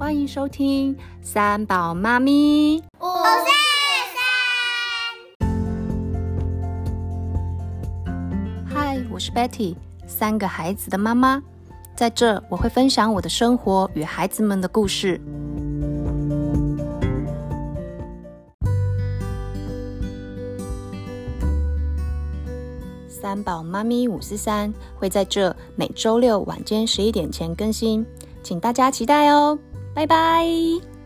欢迎收听三宝妈咪五四三。嗨，我是 Betty，三个孩子的妈妈，在这我会分享我的生活与孩子们的故事。三宝妈咪五四三会在这每周六晚间十一点前更新，请大家期待哦。拜拜。